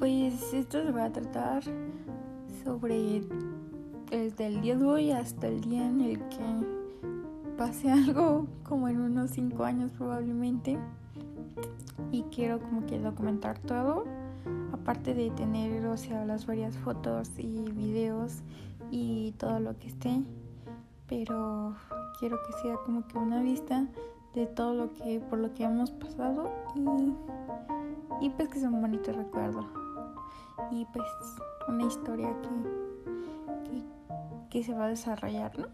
pues esto se va a tratar sobre desde el día de hoy hasta el día en el que pase algo como en unos 5 años probablemente. Y quiero como que documentar todo aparte de tener o sea las varias fotos y videos y todo lo que esté. Pero quiero que sea como que una vista de todo lo que por lo que hemos pasado y, y pues que sea un bonito recuerdo y pues una historia que, que, se va a desarrollar, ¿no?